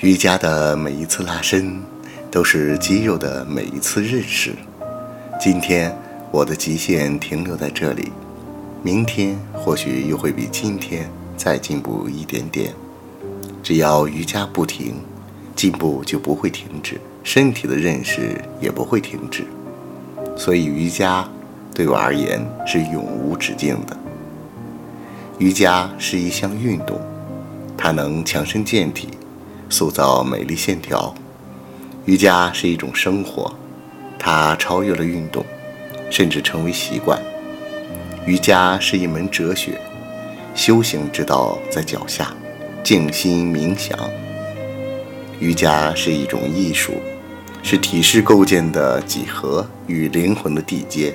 瑜伽的每一次拉伸，都是肌肉的每一次认识。今天我的极限停留在这里，明天或许又会比今天再进步一点点。只要瑜伽不停，进步就不会停止，身体的认识也不会停止。所以瑜伽对我而言是永无止境的。瑜伽是一项运动，它能强身健体。塑造美丽线条，瑜伽是一种生活，它超越了运动，甚至成为习惯。瑜伽是一门哲学，修行之道在脚下，静心冥想。瑜伽是一种艺术，是体式构建的几何与灵魂的缔结。